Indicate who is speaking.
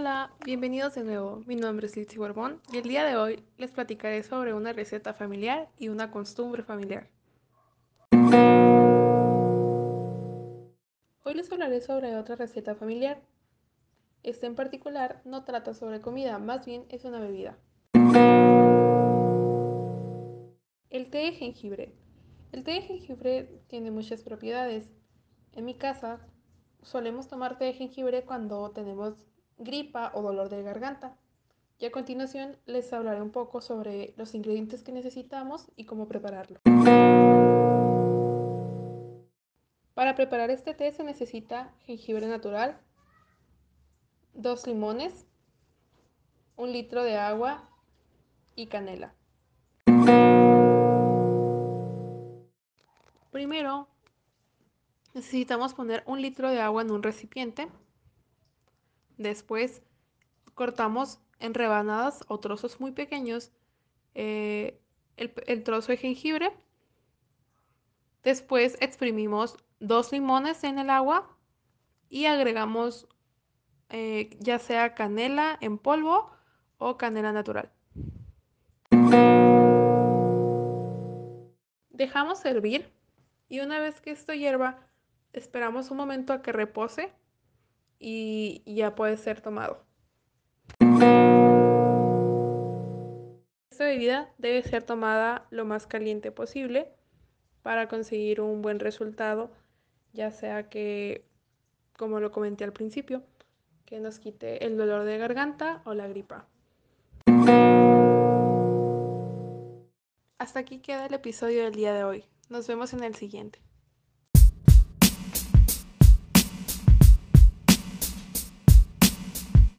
Speaker 1: Hola, bienvenidos de nuevo. Mi nombre es Litsi Borbón y el día de hoy les platicaré sobre una receta familiar y una costumbre familiar. Hoy les hablaré sobre otra receta familiar. Esta en particular no trata sobre comida, más bien es una bebida. El té de jengibre. El té de jengibre tiene muchas propiedades. En mi casa solemos tomar té de jengibre cuando tenemos gripa o dolor de garganta. Y a continuación les hablaré un poco sobre los ingredientes que necesitamos y cómo prepararlo. Para preparar este té se necesita jengibre natural, dos limones, un litro de agua y canela. Primero necesitamos poner un litro de agua en un recipiente Después cortamos en rebanadas o trozos muy pequeños eh, el, trozo de jengibre. Después exprimimos dos limones en el agua y agregamos eh, ya sea canela en polvo o canela natural. Dejamos hervir y una vez que esto hierva, esperamos un momento a que repose y ya puede ser tomado. Esta bebida debe ser tomada lo más caliente posible para conseguir un buen resultado, ya sea que, como lo comenté al principio, que nos quite el dolor de garganta o la gripa. Hasta aquí queda el episodio del día de hoy. Nos vemos en el siguiente.